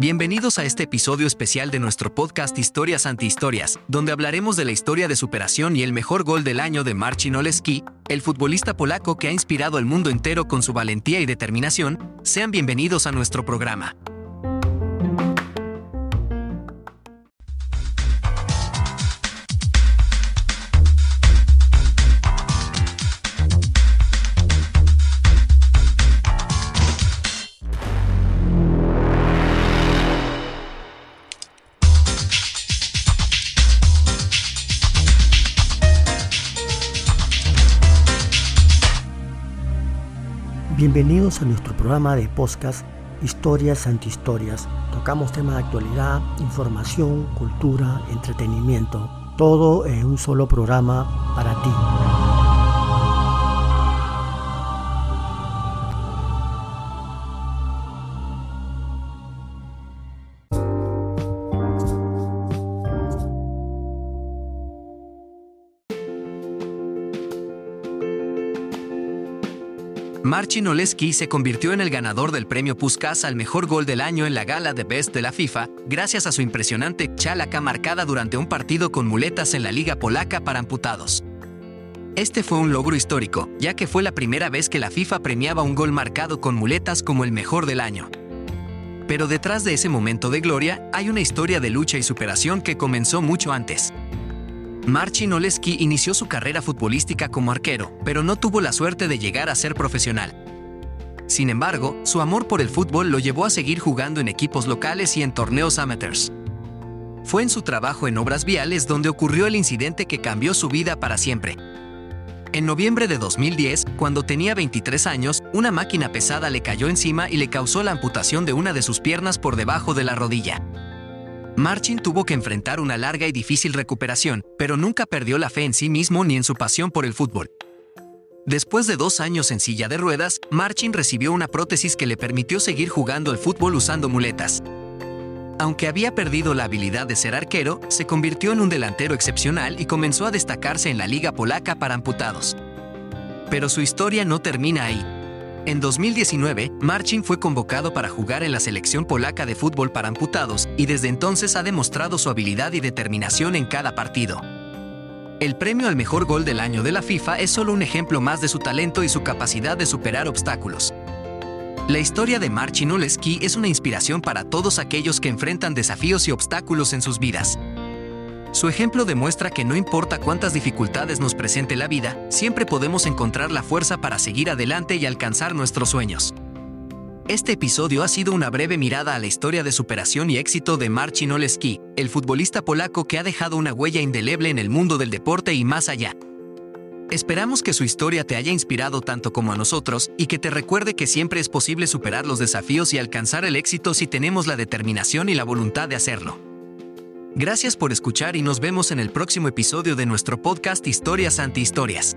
Bienvenidos a este episodio especial de nuestro podcast Historias Antihistorias, donde hablaremos de la historia de superación y el mejor gol del año de Marcin Oleski, el futbolista polaco que ha inspirado al mundo entero con su valentía y determinación. Sean bienvenidos a nuestro programa. Bienvenidos a nuestro programa de podcast Historias Antihistorias. Tocamos temas de actualidad, información, cultura, entretenimiento, todo en un solo programa para ti. Marcin Oleski se convirtió en el ganador del premio Puskás al mejor gol del año en la gala de Best de la FIFA, gracias a su impresionante chalaca marcada durante un partido con muletas en la Liga Polaca para amputados. Este fue un logro histórico, ya que fue la primera vez que la FIFA premiaba un gol marcado con muletas como el mejor del año. Pero detrás de ese momento de gloria hay una historia de lucha y superación que comenzó mucho antes. Marcin Oleski inició su carrera futbolística como arquero, pero no tuvo la suerte de llegar a ser profesional. Sin embargo, su amor por el fútbol lo llevó a seguir jugando en equipos locales y en torneos amateurs. Fue en su trabajo en obras viales donde ocurrió el incidente que cambió su vida para siempre. En noviembre de 2010, cuando tenía 23 años, una máquina pesada le cayó encima y le causó la amputación de una de sus piernas por debajo de la rodilla. Marcin tuvo que enfrentar una larga y difícil recuperación, pero nunca perdió la fe en sí mismo ni en su pasión por el fútbol. Después de dos años en silla de ruedas, Marcin recibió una prótesis que le permitió seguir jugando al fútbol usando muletas. Aunque había perdido la habilidad de ser arquero, se convirtió en un delantero excepcional y comenzó a destacarse en la liga polaca para amputados. Pero su historia no termina ahí. En 2019, Marcin fue convocado para jugar en la selección polaca de fútbol para amputados y desde entonces ha demostrado su habilidad y determinación en cada partido. El premio al mejor gol del año de la FIFA es solo un ejemplo más de su talento y su capacidad de superar obstáculos. La historia de Marcin Oleski es una inspiración para todos aquellos que enfrentan desafíos y obstáculos en sus vidas. Su ejemplo demuestra que no importa cuántas dificultades nos presente la vida, siempre podemos encontrar la fuerza para seguir adelante y alcanzar nuestros sueños. Este episodio ha sido una breve mirada a la historia de superación y éxito de Marcin Oleski, el futbolista polaco que ha dejado una huella indeleble en el mundo del deporte y más allá. Esperamos que su historia te haya inspirado tanto como a nosotros y que te recuerde que siempre es posible superar los desafíos y alcanzar el éxito si tenemos la determinación y la voluntad de hacerlo. Gracias por escuchar y nos vemos en el próximo episodio de nuestro podcast Historias Antihistorias.